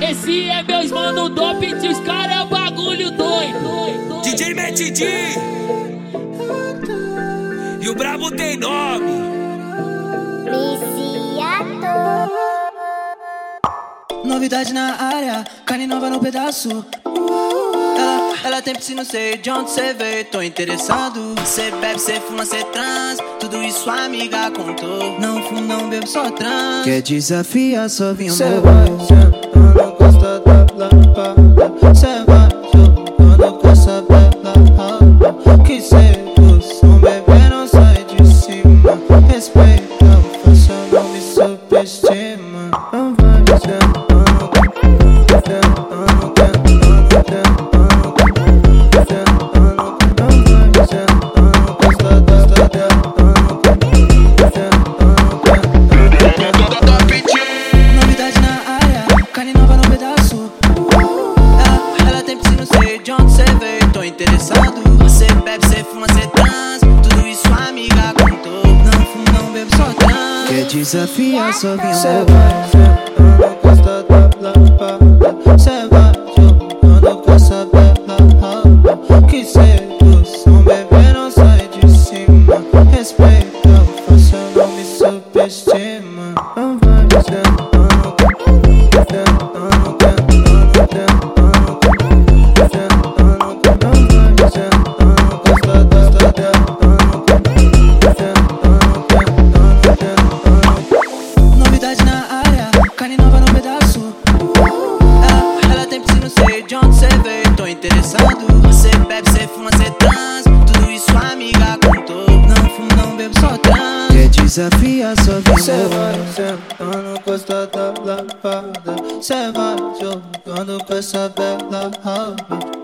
Esse é meus mano dope, os cara é o bagulho doido. DJ Metidi E o brabo tem nome Viciado. Novidade na área, carne nova no pedaço. Ela, ela tem piscina, não sei de onde cê veio, tô interessado. Cê bebe, cê fuma, cê trans, tudo isso a amiga contou. Não fumo, não bebo, só trans. Quer desafiar, só vim Cê raba. Que Quer desafiar, só vem Cê vai sentando, costa da lapada. Cê vai jogando com essa bela. Que sedução, bebê não sai de cima. Respeita, faça, não me subestima. Não vai sentando, sentando, Novidade na área, carne nova no pedaço. Ela, ela tem piscina, não sei de onde cê veio, tô interessado. Cê bebe, cê fuma, cê trans, tudo isso a amiga contou. Não fumo, não bebo, só trans. Quer desafiar, só vem Cê vai sentando, costa da lapada. Cê vai jogando com essa bela raba.